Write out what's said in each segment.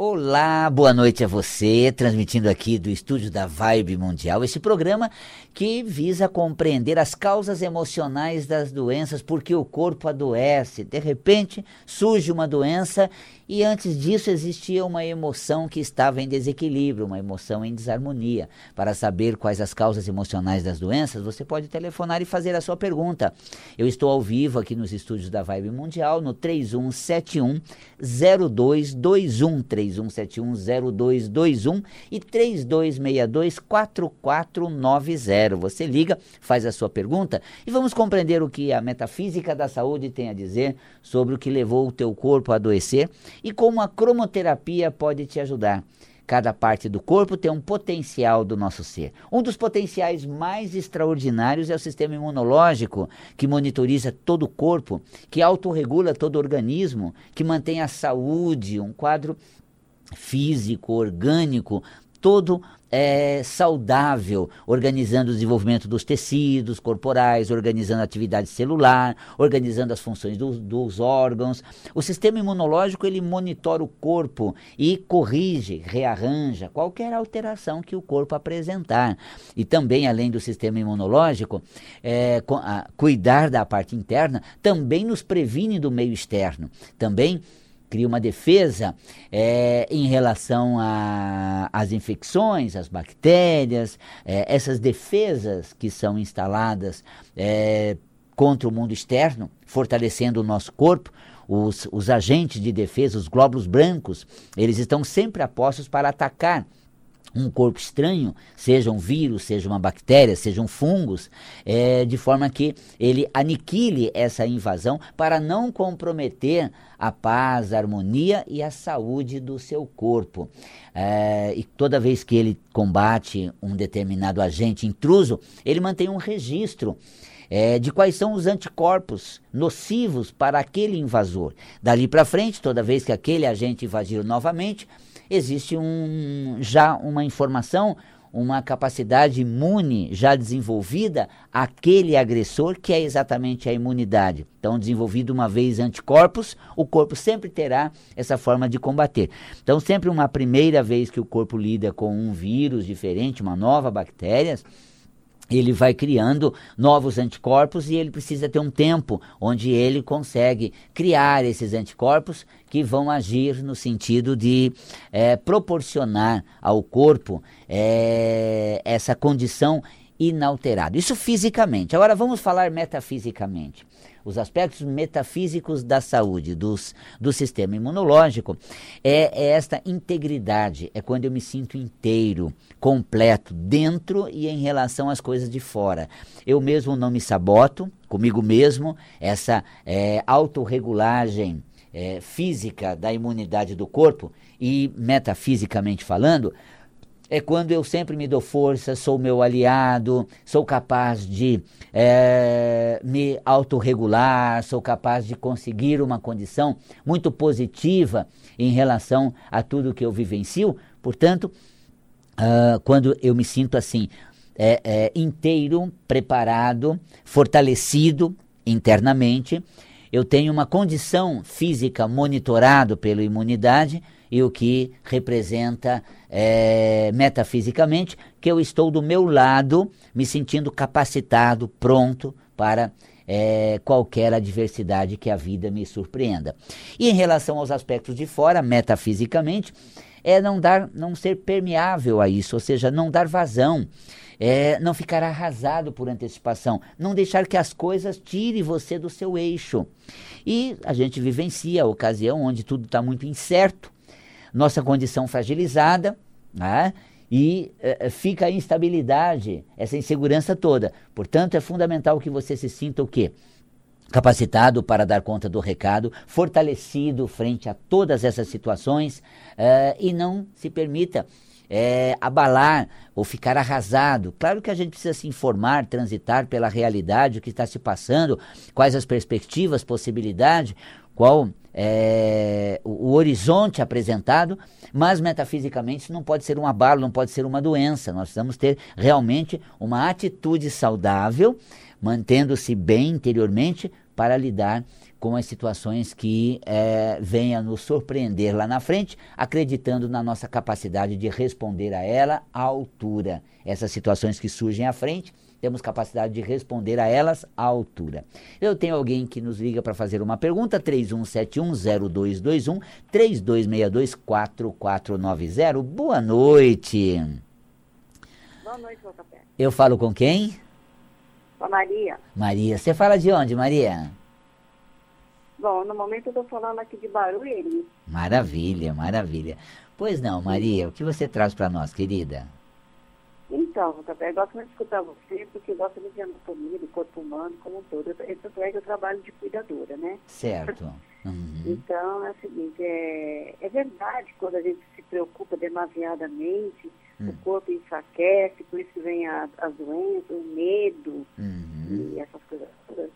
Olá, boa noite a você, transmitindo aqui do estúdio da Vibe Mundial, esse programa que visa compreender as causas emocionais das doenças, porque o corpo adoece. De repente surge uma doença e antes disso existia uma emoção que estava em desequilíbrio, uma emoção em desarmonia. Para saber quais as causas emocionais das doenças, você pode telefonar e fazer a sua pergunta. Eu estou ao vivo aqui nos estúdios da Vibe Mundial no 3171 0221 3171 0221 e 3262 4490. Você liga, faz a sua pergunta e vamos compreender o que a metafísica da saúde tem a dizer sobre o que levou o teu corpo a adoecer e como a cromoterapia pode te ajudar. Cada parte do corpo tem um potencial do nosso ser. Um dos potenciais mais extraordinários é o sistema imunológico, que monitoriza todo o corpo, que autorregula todo o organismo, que mantém a saúde, um quadro físico, orgânico, todo é, saudável, organizando o desenvolvimento dos tecidos corporais, organizando a atividade celular, organizando as funções do, dos órgãos. O sistema imunológico ele monitora o corpo e corrige, rearranja qualquer alteração que o corpo apresentar. E também, além do sistema imunológico, é, cuidar da parte interna também nos previne do meio externo. Também cria uma defesa é, em relação às infecções, às bactérias, é, essas defesas que são instaladas é, contra o mundo externo, fortalecendo o nosso corpo. Os, os agentes de defesa, os glóbulos brancos, eles estão sempre apostos para atacar um corpo estranho, seja um vírus, seja uma bactéria, sejam fungos, é, de forma que ele aniquile essa invasão para não comprometer a paz, a harmonia e a saúde do seu corpo. É, e toda vez que ele combate um determinado agente intruso, ele mantém um registro. É, de quais são os anticorpos nocivos para aquele invasor. Dali para frente, toda vez que aquele agente invadir novamente, existe um, já uma informação, uma capacidade imune já desenvolvida aquele agressor, que é exatamente a imunidade. Então, desenvolvido uma vez anticorpos, o corpo sempre terá essa forma de combater. Então, sempre uma primeira vez que o corpo lida com um vírus diferente, uma nova bactéria, ele vai criando novos anticorpos e ele precisa ter um tempo onde ele consegue criar esses anticorpos que vão agir no sentido de é, proporcionar ao corpo é, essa condição inalterada. Isso fisicamente. Agora vamos falar metafisicamente os aspectos metafísicos da saúde, dos, do sistema imunológico, é, é esta integridade, é quando eu me sinto inteiro, completo, dentro e em relação às coisas de fora. Eu mesmo não me saboto, comigo mesmo, essa é, autorregulagem é, física da imunidade do corpo e metafisicamente falando, é quando eu sempre me dou força, sou meu aliado, sou capaz de é, me autorregular, sou capaz de conseguir uma condição muito positiva em relação a tudo que eu vivencio. Portanto, uh, quando eu me sinto assim, é, é, inteiro, preparado, fortalecido internamente, eu tenho uma condição física monitorado pela imunidade e o que representa é, metafisicamente que eu estou do meu lado, me sentindo capacitado, pronto para é, qualquer adversidade que a vida me surpreenda. E em relação aos aspectos de fora, metafisicamente, é não dar, não ser permeável a isso, ou seja, não dar vazão. É, não ficar arrasado por antecipação, não deixar que as coisas tirem você do seu eixo. E a gente vivencia a ocasião onde tudo está muito incerto, nossa condição fragilizada, né? e uh, fica a instabilidade, essa insegurança toda. Portanto, é fundamental que você se sinta o quê? Capacitado para dar conta do recado, fortalecido frente a todas essas situações uh, e não se permita é, abalar ou ficar arrasado. Claro que a gente precisa se informar, transitar pela realidade, o que está se passando, quais as perspectivas, possibilidade, qual é, o, o, horizonte apresentado, mas metafisicamente isso não pode ser um abalo, não pode ser uma doença. Nós precisamos ter realmente uma atitude saudável, mantendo-se bem interiormente para lidar com as situações que é, venham nos surpreender lá na frente, acreditando na nossa capacidade de responder a ela à altura. Essas situações que surgem à frente, temos capacidade de responder a elas à altura. Eu tenho alguém que nos liga para fazer uma pergunta, 31710221, 32624490. Boa noite. Boa noite, Boca Eu falo com quem? Com a Maria. Maria. Você fala de onde, Maria? Bom, no momento eu estou falando aqui de Barueri. Maravilha, maravilha. Pois não, Maria, o que você traz para nós, querida? Então, eu gosto muito de escutar você, porque eu gosto muito de anatomia, do corpo humano como um todo. Tanto é que eu trabalho de cuidadora, né? Certo. Uhum. Então, é o seguinte, é, é verdade quando a gente se preocupa demasiadamente, hum. o corpo enfraquece, por isso que vem a, as doenças, o medo uhum. e essas coisas todas.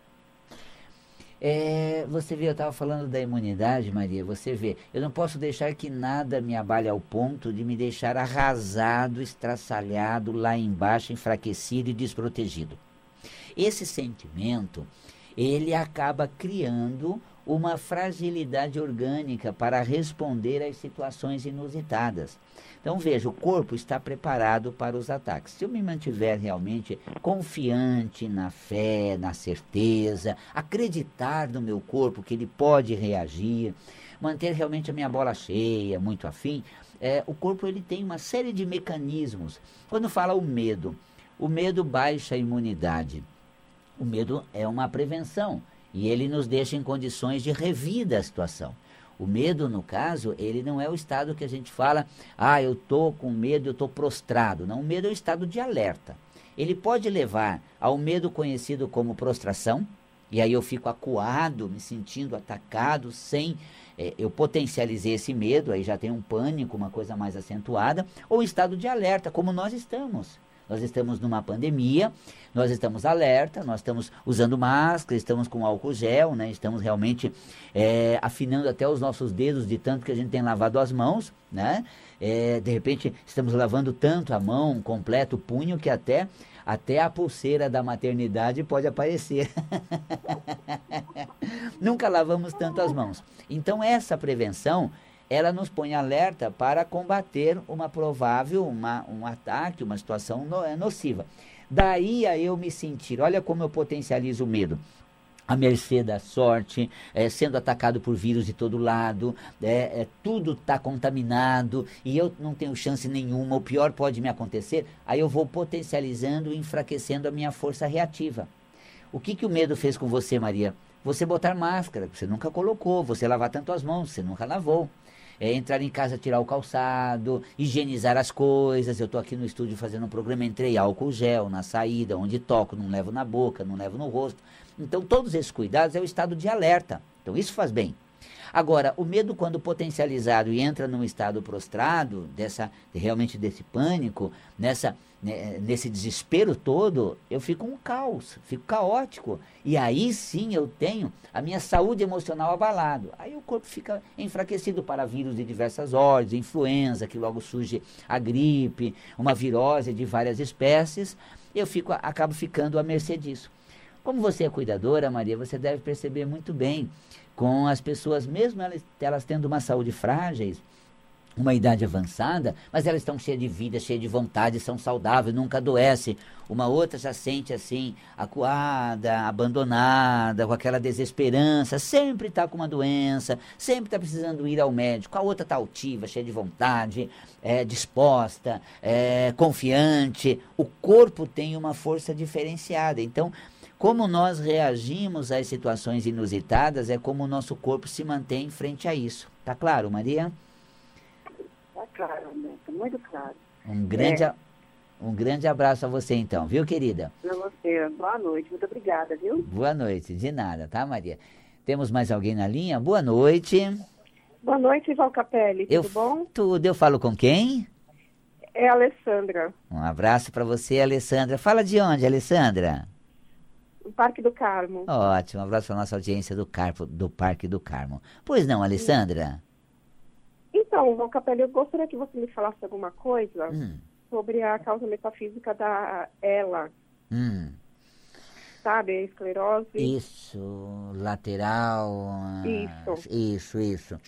É, você vê, eu estava falando da imunidade, Maria, você vê, eu não posso deixar que nada me abale ao ponto de me deixar arrasado, estraçalhado, lá embaixo, enfraquecido e desprotegido. Esse sentimento, ele acaba criando uma fragilidade orgânica para responder às situações inusitadas. Então veja, o corpo está preparado para os ataques. Se eu me mantiver realmente confiante na fé, na certeza, acreditar no meu corpo que ele pode reagir, manter realmente a minha bola cheia, muito afim, é, o corpo ele tem uma série de mecanismos. Quando fala o medo, o medo baixa a imunidade. O medo é uma prevenção e ele nos deixa em condições de revida a situação. O medo, no caso, ele não é o estado que a gente fala, ah, eu estou com medo, eu estou prostrado. Não, o medo é o estado de alerta. Ele pode levar ao medo conhecido como prostração, e aí eu fico acuado, me sentindo atacado, sem. É, eu potencializei esse medo, aí já tem um pânico, uma coisa mais acentuada, ou estado de alerta, como nós estamos. Nós estamos numa pandemia, nós estamos alerta, nós estamos usando máscara, estamos com álcool gel, né? estamos realmente é, afinando até os nossos dedos de tanto que a gente tem lavado as mãos, né? É, de repente estamos lavando tanto a mão, completo o punho, que até até a pulseira da maternidade pode aparecer. Nunca lavamos tanto as mãos. Então essa prevenção ela nos põe alerta para combater uma provável, uma, um ataque, uma situação no, é, nociva. Daí a eu me sentir, olha como eu potencializo o medo à mercê da sorte, é, sendo atacado por vírus de todo lado, é, é tudo está contaminado e eu não tenho chance nenhuma, o pior pode me acontecer, aí eu vou potencializando e enfraquecendo a minha força reativa. O que, que o medo fez com você, Maria? Você botar máscara, você nunca colocou, você lavar tanto as mãos, você nunca lavou é, entrar em casa, tirar o calçado, higienizar as coisas. Eu estou aqui no estúdio fazendo um programa, entrei álcool gel na saída, onde toco, não levo na boca, não levo no rosto. Então, todos esses cuidados é o estado de alerta. Então, isso faz bem. Agora, o medo, quando potencializado e entra num estado prostrado, dessa, realmente desse pânico, nessa, né, nesse desespero todo, eu fico um caos, fico caótico. E aí sim eu tenho a minha saúde emocional abalado. Aí o corpo fica enfraquecido para vírus de diversas ordens, influenza, que logo surge a gripe, uma virose de várias espécies. Eu fico, acabo ficando à mercê disso. Como você é cuidadora, Maria, você deve perceber muito bem com as pessoas, mesmo elas, elas tendo uma saúde frágeis, uma idade avançada, mas elas estão cheias de vida, cheias de vontade, são saudáveis, nunca adoece. Uma outra já sente assim, acuada, abandonada, com aquela desesperança, sempre está com uma doença, sempre está precisando ir ao médico. A outra está altiva, cheia de vontade, é, disposta, é, confiante. O corpo tem uma força diferenciada. Então, como nós reagimos às situações inusitadas é como o nosso corpo se mantém frente a isso. Tá claro, Maria? Tá claro, tá muito claro. Um grande, é. um grande abraço a você então, viu, querida? Para você. Boa noite, muito obrigada, viu? Boa noite, de nada, tá, Maria? Temos mais alguém na linha? Boa noite. Boa noite, Val Capelli. Tudo eu, bom? Tudo. Eu falo com quem? É a Alessandra. Um abraço para você, Alessandra. Fala de onde, Alessandra? O Parque do Carmo. Ótimo, um abraço para a nossa audiência do, Carpo, do Parque do Carmo. Pois não, Alessandra? Então, João Capelli, eu gostaria que você me falasse alguma coisa hum. sobre a causa metafísica da ela. Hum. sabe? A esclerose. Isso, lateral. Isso. Isso, isso.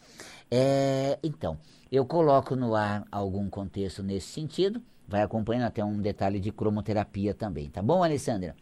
É, então, eu coloco no ar algum contexto nesse sentido, vai acompanhando até um detalhe de cromoterapia também, tá bom, Alessandra?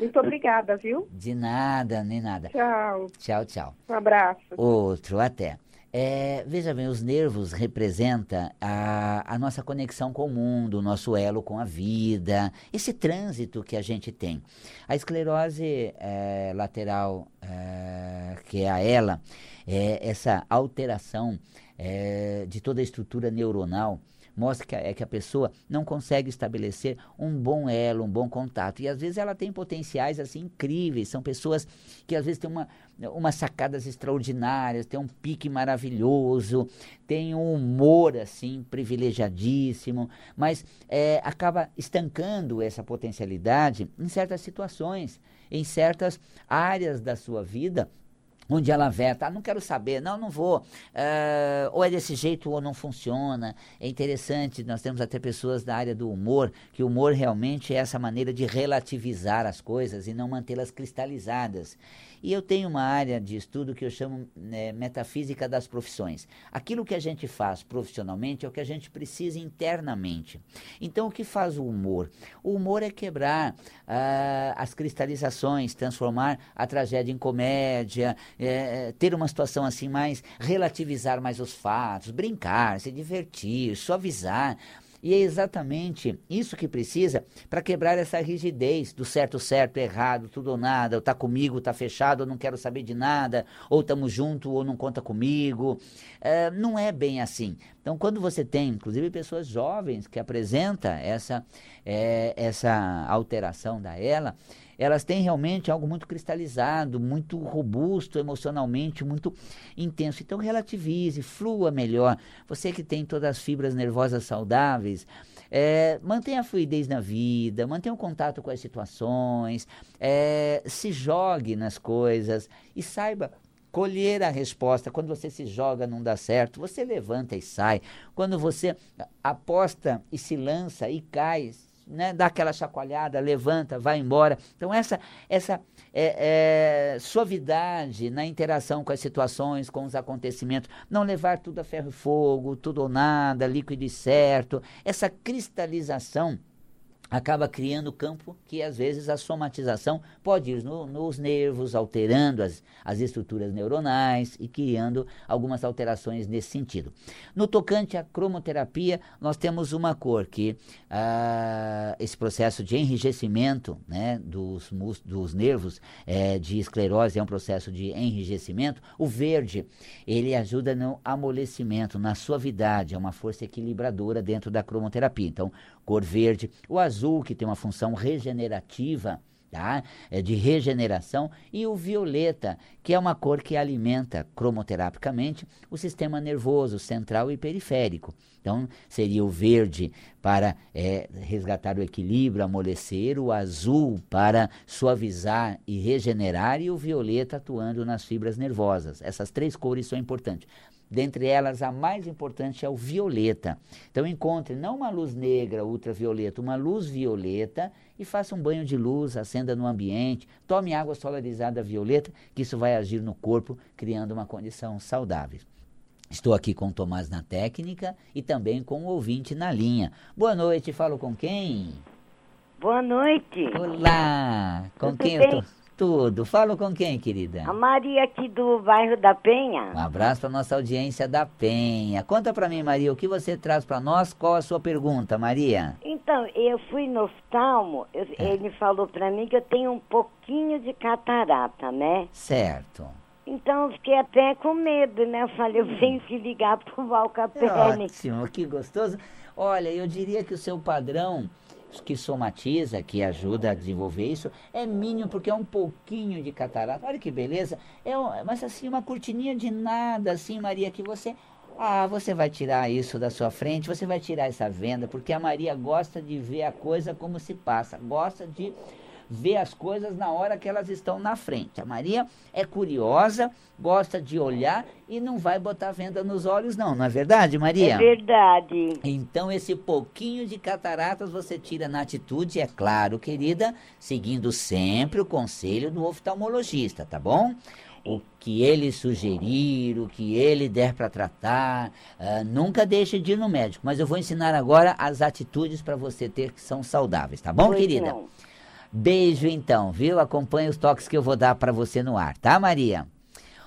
Muito obrigada, viu? De nada, nem nada. Tchau. Tchau, tchau. Um abraço. Outro, até. É, veja bem, os nervos representam a, a nossa conexão com o mundo, o nosso elo com a vida, esse trânsito que a gente tem. A esclerose é, lateral, é, que é a ELA, é essa alteração é, de toda a estrutura neuronal mostra que a, é que a pessoa não consegue estabelecer um bom elo, um bom contato. E às vezes ela tem potenciais assim incríveis, são pessoas que às vezes têm uma, umas sacadas extraordinárias, têm um pique maravilhoso, têm um humor assim privilegiadíssimo, mas é, acaba estancando essa potencialidade em certas situações, em certas áreas da sua vida onde ela veta, ah, não quero saber, não, não vou, uh, ou é desse jeito ou não funciona. É interessante, nós temos até pessoas da área do humor, que o humor realmente é essa maneira de relativizar as coisas e não mantê-las cristalizadas. E eu tenho uma área de estudo que eu chamo né, metafísica das profissões. Aquilo que a gente faz profissionalmente é o que a gente precisa internamente. Então, o que faz o humor? O humor é quebrar uh, as cristalizações, transformar a tragédia em comédia, é, ter uma situação assim mais, relativizar mais os fatos, brincar, se divertir, suavizar. E é exatamente isso que precisa para quebrar essa rigidez do certo, certo, errado, tudo ou nada, ou tá comigo, tá fechado, ou não quero saber de nada, ou estamos junto, ou não conta comigo. É, não é bem assim. Então, quando você tem, inclusive, pessoas jovens que apresentam essa, é, essa alteração da ela, elas têm realmente algo muito cristalizado, muito robusto emocionalmente, muito intenso. Então relativize, flua melhor. Você que tem todas as fibras nervosas saudáveis, é, mantenha a fluidez na vida, mantenha o contato com as situações, é, se jogue nas coisas e saiba colher a resposta. Quando você se joga, não dá certo, você levanta e sai. Quando você aposta e se lança e cai, né, dá aquela chacoalhada, levanta, vai embora. Então, essa, essa é, é, suavidade na interação com as situações, com os acontecimentos, não levar tudo a ferro e fogo, tudo ou nada, líquido e certo, essa cristalização acaba criando campo que às vezes a somatização pode ir no, nos nervos, alterando as, as estruturas neuronais e criando algumas alterações nesse sentido. No tocante à cromoterapia, nós temos uma cor que ah, esse processo de enrijecimento né, dos, dos nervos é, de esclerose é um processo de enrijecimento. O verde, ele ajuda no amolecimento, na suavidade, é uma força equilibradora dentro da cromoterapia. Então, cor verde, o azul, que tem uma função regenerativa, tá? É de regeneração, e o violeta, que é uma cor que alimenta cromoterapicamente o sistema nervoso central e periférico. Então, seria o verde para é, resgatar o equilíbrio, amolecer, o azul para suavizar e regenerar, e o violeta atuando nas fibras nervosas. Essas três cores são importantes. Dentre elas, a mais importante é o violeta. Então, encontre não uma luz negra ultravioleta, uma luz violeta e faça um banho de luz, acenda no ambiente, tome água solarizada violeta, que isso vai agir no corpo, criando uma condição saudável. Estou aqui com o Tomás na técnica e também com o ouvinte na linha. Boa noite, falo com quem? Boa noite. Olá, com Tudo quem bem? eu tô? Tudo. Falo com quem, querida? A Maria aqui do bairro da Penha. Um abraço para nossa audiência da Penha. Conta para mim, Maria, o que você traz para nós? Qual a sua pergunta, Maria? Então, eu fui no oftalmo, eu, é. ele falou para mim que eu tenho um pouquinho de catarata, né? Certo. Então eu fiquei até com medo, né? Eu falei, eu tenho que ligar pro Valcapene. Ótimo, que gostoso. Olha, eu diria que o seu padrão que somatiza, que ajuda a desenvolver isso, é mínimo, porque é um pouquinho de catarata. Olha que beleza. É mas assim, uma cortininha de nada, assim, Maria, que você. Ah, você vai tirar isso da sua frente, você vai tirar essa venda, porque a Maria gosta de ver a coisa como se passa, gosta de vê as coisas na hora que elas estão na frente. A Maria é curiosa, gosta de olhar e não vai botar venda nos olhos, não, não é verdade, Maria? É verdade. Então, esse pouquinho de cataratas você tira na atitude, é claro, querida, seguindo sempre o conselho do oftalmologista, tá bom? o que ele sugerir, o que ele der para tratar. Uh, nunca deixe de ir no médico. Mas eu vou ensinar agora as atitudes para você ter que são saudáveis, tá bom, pois querida? Não. Beijo então, viu? Acompanhe os toques que eu vou dar para você no ar, tá, Maria?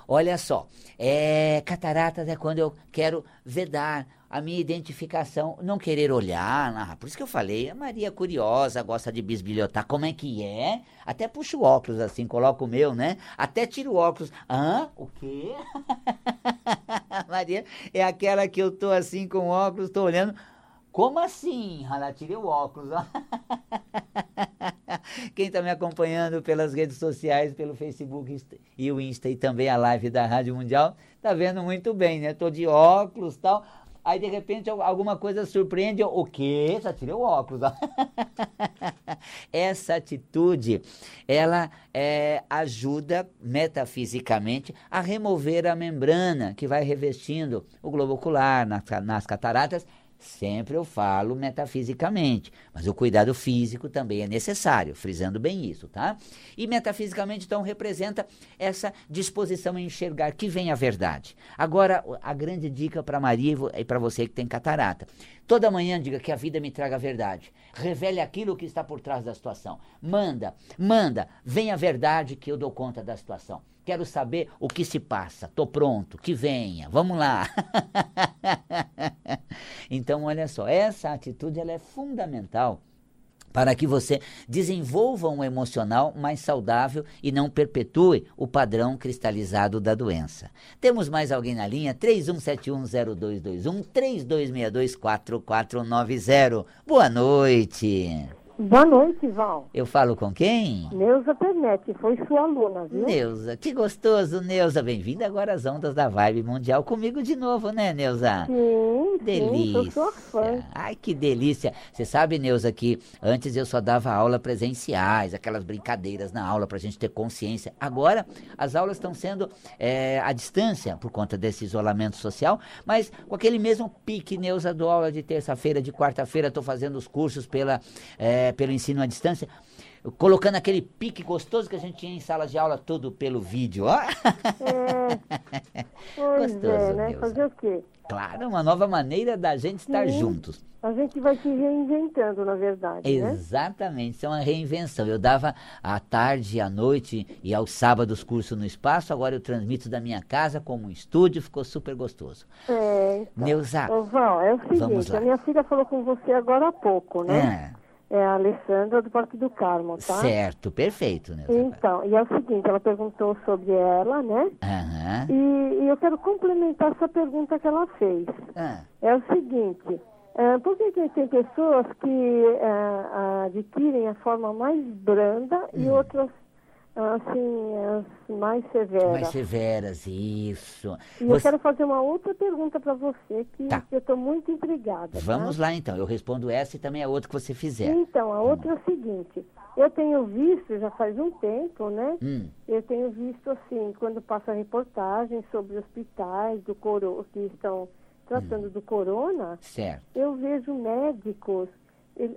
Olha só, é, cataratas é quando eu quero vedar a minha identificação, não querer olhar. Ah, por isso que eu falei, a Maria é curiosa, gosta de bisbilhotar. Como é que é? Até puxo o óculos assim, coloco o meu, né? Até tiro o óculos. Hã? O quê? Maria é aquela que eu tô assim com óculos, tô olhando. Como assim? Ela tirei o óculos. Quem está me acompanhando pelas redes sociais, pelo Facebook e o Insta e também a live da Rádio Mundial, tá vendo muito bem, né? Tô de óculos tal aí de repente alguma coisa surpreende, o quê? Já tirei o óculos. Essa atitude, ela é, ajuda metafisicamente a remover a membrana que vai revestindo o globo ocular nas, nas cataratas Sempre eu falo metafisicamente, mas o cuidado físico também é necessário, frisando bem isso, tá? E metafisicamente, então, representa essa disposição a enxergar que vem a verdade. Agora, a grande dica para Maria e para você que tem catarata. Toda manhã diga que a vida me traga a verdade. Revele aquilo que está por trás da situação. Manda, manda, vem a verdade que eu dou conta da situação. Quero saber o que se passa. Tô pronto, que venha. Vamos lá. então, olha só, essa atitude ela é fundamental para que você desenvolva um emocional mais saudável e não perpetue o padrão cristalizado da doença. Temos mais alguém na linha? 31710221 32624490. Boa noite. Boa noite, Val. Eu falo com quem? Neuza Pernetti, foi sua aluna, viu? Neuza, que gostoso, Neuza. Bem-vinda agora às ondas da Vibe Mundial comigo de novo, né, Neuza? Sim, delícia. Sim, sou sua fã. Ai, que delícia. Você sabe, Neuza, que antes eu só dava aula presenciais, aquelas brincadeiras na aula pra gente ter consciência. Agora, as aulas estão sendo é, à distância por conta desse isolamento social, mas com aquele mesmo pique, Neuza, do aula de terça-feira, de quarta-feira, estou fazendo os cursos pela... É, é, pelo ensino à distância, colocando aquele pique gostoso que a gente tinha em sala de aula, tudo pelo vídeo, ó. É, gostoso, é, né? Deus. Fazer o quê? Claro, uma nova maneira da gente estar Sim. juntos. A gente vai se reinventando, na verdade. Né? Exatamente, né? isso é uma reinvenção. Eu dava à tarde, à noite e aos sábados curso no espaço, agora eu transmito da minha casa como um estúdio, ficou super gostoso. É, então. Neuza. Ô, Val, é o seguinte, a minha filha falou com você agora há pouco, né? É é a Alessandra do Parque do Carmo, tá? Certo, perfeito, né? Então, e é o seguinte, ela perguntou sobre ela, né? Uhum. E, e, eu quero complementar essa pergunta que ela fez. Uhum. É o seguinte, uh, por que, que tem pessoas que uh, adquirem a forma mais branda uhum. e hum. outras assim, as mais severas. Mais severas, isso. E você... eu quero fazer uma outra pergunta para você que, tá. eu estou muito intrigada. Tá? Vamos tá? lá então, eu respondo essa e também a outra que você fizer. Então, a outra é o seguinte, eu tenho visto, já faz um tempo, né? Hum. Eu tenho visto assim, quando passa reportagens sobre hospitais do coro que estão tratando hum. do corona, certo. eu vejo médicos,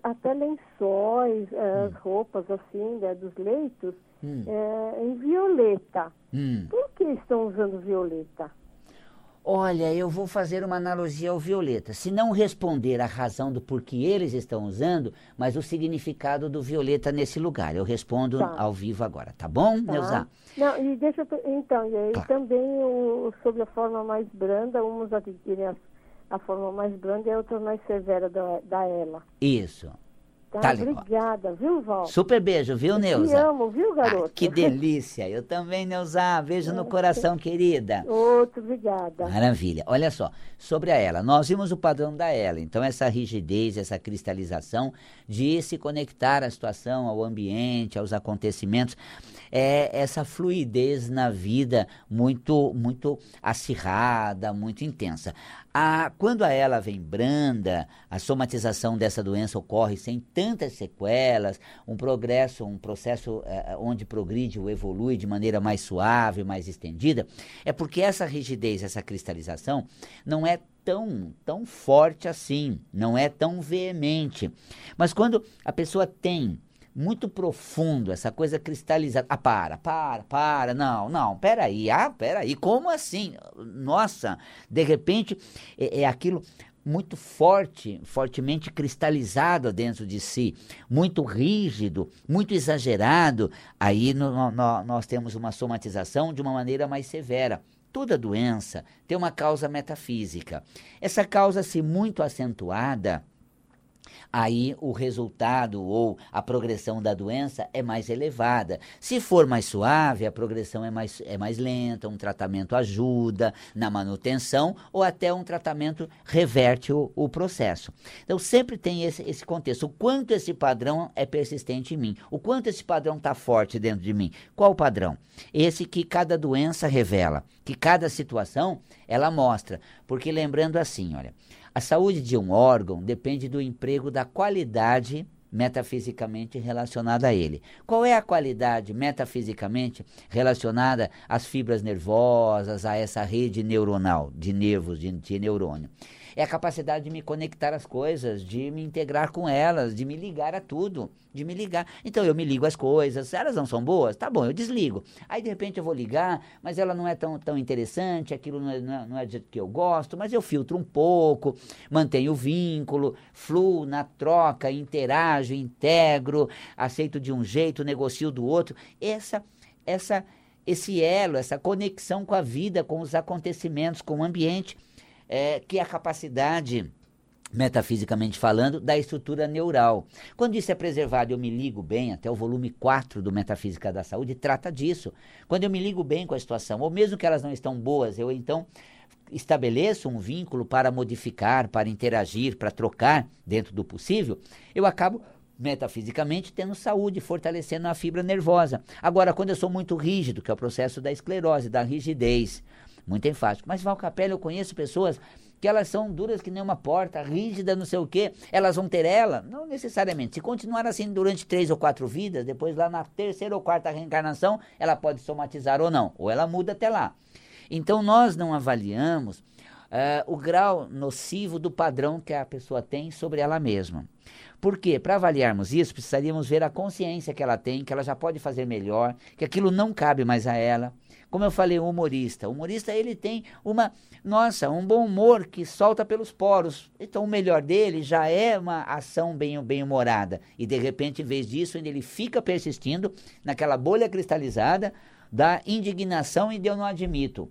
até lençóis, hum. as roupas assim, né, dos leitos, hum. é, em violeta. Hum. Por que estão usando violeta? Olha, eu vou fazer uma analogia ao violeta. Se não responder a razão do porquê eles estão usando, mas o significado do violeta nesse lugar. Eu respondo tá. ao vivo agora, tá bom, tá. Neuza? Não, e deixa eu, então, e aí claro. também o, sobre a forma mais branda, uns adquirem a, a forma mais branda e a outra mais severa da, da ela. Isso. Tá, tá obrigada, viu, Val? Super beijo, viu, Neuza? Te amo, viu, garoto? Ah, que delícia. Eu também, Neuza. Beijo no coração, querida. Outro, obrigada. Maravilha. Olha só, sobre a ela. Nós vimos o padrão da ela. Então, essa rigidez, essa cristalização de se conectar à situação, ao ambiente, aos acontecimentos. É essa fluidez na vida muito, muito acirrada, muito intensa. A, quando a ela vem branda, a somatização dessa doença ocorre sem tantas sequelas, um progresso, um processo é, onde progride ou evolui de maneira mais suave, mais estendida, é porque essa rigidez, essa cristalização não é tão, tão forte assim, não é tão veemente. Mas quando a pessoa tem muito profundo, essa coisa cristalizada. Ah, para, para, para, não, não, peraí, ah, peraí, como assim? Nossa, de repente é, é aquilo muito forte, fortemente cristalizado dentro de si, muito rígido, muito exagerado, aí no, no, nós temos uma somatização de uma maneira mais severa. Toda doença tem uma causa metafísica. Essa causa, se muito acentuada, aí o resultado ou a progressão da doença é mais elevada. Se for mais suave, a progressão é mais, é mais lenta, um tratamento ajuda na manutenção ou até um tratamento reverte o, o processo. Então sempre tem esse, esse contexto. O quanto esse padrão é persistente em mim, o quanto esse padrão está forte dentro de mim. Qual o padrão? Esse que cada doença revela, que cada situação ela mostra. Porque lembrando assim, olha, a saúde de um órgão depende do emprego da qualidade metafisicamente relacionada a ele. Qual é a qualidade metafisicamente relacionada às fibras nervosas, a essa rede neuronal de nervos, de, de neurônio? É a capacidade de me conectar às coisas, de me integrar com elas, de me ligar a tudo, de me ligar. Então eu me ligo às coisas, elas não são boas, tá bom, eu desligo. Aí de repente eu vou ligar, mas ela não é tão, tão interessante, aquilo não é, não, é, é do jeito que eu gosto, mas eu filtro um pouco, mantenho o vínculo, fluo na troca, interajo, integro, aceito de um jeito, negocio do outro. Essa, essa, esse elo, essa conexão com a vida, com os acontecimentos, com o ambiente é, que é a capacidade metafisicamente falando, da estrutura neural. Quando isso é preservado, eu me ligo bem, até o volume 4 do Metafísica da Saúde trata disso. Quando eu me ligo bem com a situação, ou mesmo que elas não estão boas, eu então estabeleço um vínculo para modificar, para interagir, para trocar dentro do possível, eu acabo metafisicamente tendo saúde, fortalecendo a fibra nervosa. Agora, quando eu sou muito rígido, que é o processo da esclerose, da rigidez, muito enfático. Mas Val Capela, eu conheço pessoas que elas são duras que nem uma porta, rígida, não sei o quê, elas vão ter ela? Não necessariamente. Se continuar assim durante três ou quatro vidas, depois lá na terceira ou quarta reencarnação, ela pode somatizar ou não, ou ela muda até lá. Então nós não avaliamos uh, o grau nocivo do padrão que a pessoa tem sobre ela mesma. Por quê? Para avaliarmos isso, precisaríamos ver a consciência que ela tem, que ela já pode fazer melhor, que aquilo não cabe mais a ela. Como eu falei, o humorista. O humorista, ele tem uma, nossa, um bom humor que solta pelos poros. Então, o melhor dele já é uma ação bem, bem humorada. E, de repente, em vez disso, ele fica persistindo naquela bolha cristalizada da indignação e de eu não admito.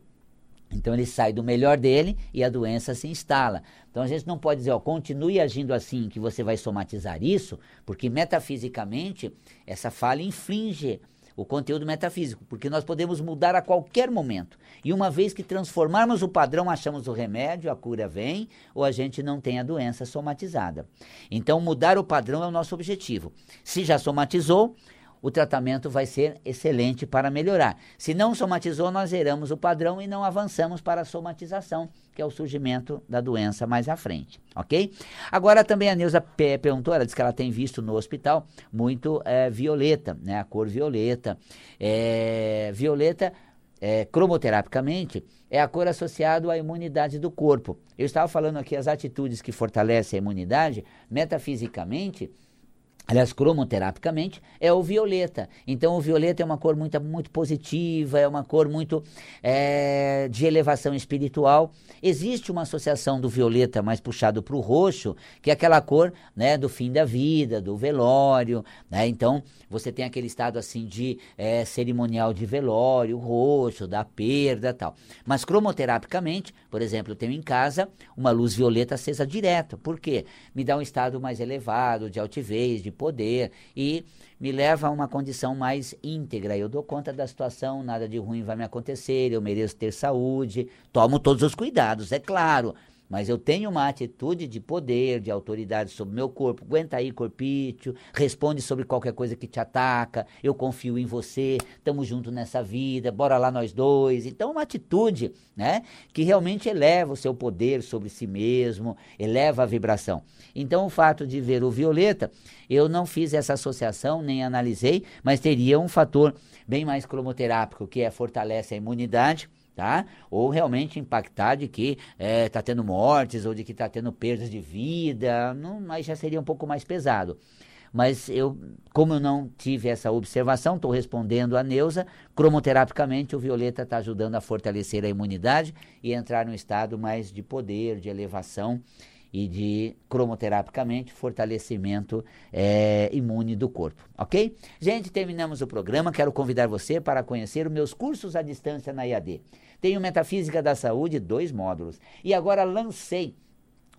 Então ele sai do melhor dele e a doença se instala. Então a gente não pode dizer, ó, continue agindo assim que você vai somatizar isso, porque metafisicamente essa falha inflige o conteúdo metafísico, porque nós podemos mudar a qualquer momento. E uma vez que transformarmos o padrão, achamos o remédio, a cura vem, ou a gente não tem a doença somatizada. Então, mudar o padrão é o nosso objetivo. Se já somatizou, o tratamento vai ser excelente para melhorar. Se não somatizou, nós zeramos o padrão e não avançamos para a somatização, que é o surgimento da doença mais à frente, ok? Agora também a Neuza perguntou, ela disse que ela tem visto no hospital muito é, violeta, né, a cor violeta. É, violeta é, cromoterapicamente, é a cor associada à imunidade do corpo. Eu estava falando aqui as atitudes que fortalecem a imunidade, metafisicamente, aliás, cromoterapicamente, é o violeta. Então, o violeta é uma cor muito, muito positiva, é uma cor muito é, de elevação espiritual. Existe uma associação do violeta mais puxado para o roxo, que é aquela cor né, do fim da vida, do velório. Né? Então, você tem aquele estado assim de é, cerimonial de velório, roxo, da perda tal. Mas cromoterapicamente, por exemplo, eu tenho em casa uma luz violeta acesa direto. Por quê? Me dá um estado mais elevado, de altivez, de poder e me leva a uma condição mais íntegra. Eu dou conta da situação, nada de ruim vai me acontecer, eu mereço ter saúde, tomo todos os cuidados, é claro. Mas eu tenho uma atitude de poder, de autoridade sobre meu corpo. Aguenta aí, corpício, responde sobre qualquer coisa que te ataca. Eu confio em você, estamos juntos nessa vida, bora lá nós dois. Então, uma atitude, né, que realmente eleva o seu poder sobre si mesmo, eleva a vibração. Então, o fato de ver o violeta, eu não fiz essa associação, nem analisei, mas teria um fator bem mais cromoterápico, que é fortalece a imunidade tá? Ou realmente impactar de que está é, tá tendo mortes ou de que está tendo perdas de vida, não, mas já seria um pouco mais pesado. Mas eu, como eu não tive essa observação, estou respondendo a Neuza, cromoterapicamente o violeta está ajudando a fortalecer a imunidade e entrar num estado mais de poder, de elevação e de cromoterapicamente fortalecimento é, imune do corpo, ok? Gente, terminamos o programa. Quero convidar você para conhecer os meus cursos à distância na IAD. Tenho Metafísica da Saúde, dois módulos. E agora lancei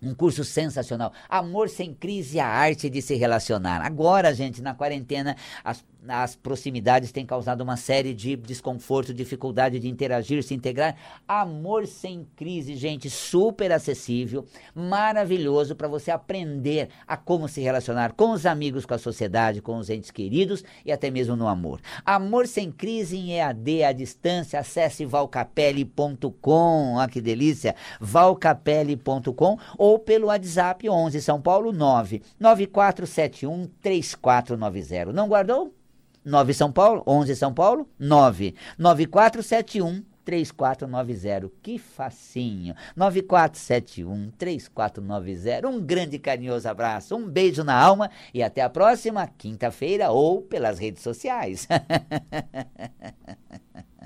um curso sensacional. Amor sem crise, a arte de se relacionar. Agora, gente, na quarentena, as as proximidades têm causado uma série de desconforto, dificuldade de interagir, se integrar. Amor sem crise, gente, super acessível, maravilhoso para você aprender a como se relacionar com os amigos, com a sociedade, com os entes queridos e até mesmo no amor. Amor sem crise em EAD à distância, acesse valcapelli.com, olha que delícia, valcapelli.com ou pelo WhatsApp 11 São Paulo 9 9471 3490. Não guardou? 9 São Paulo, 11 São Paulo, 9 9471 3490. Que facinho. 9471 3490. Um grande carinhoso abraço, um beijo na alma e até a próxima quinta-feira ou pelas redes sociais.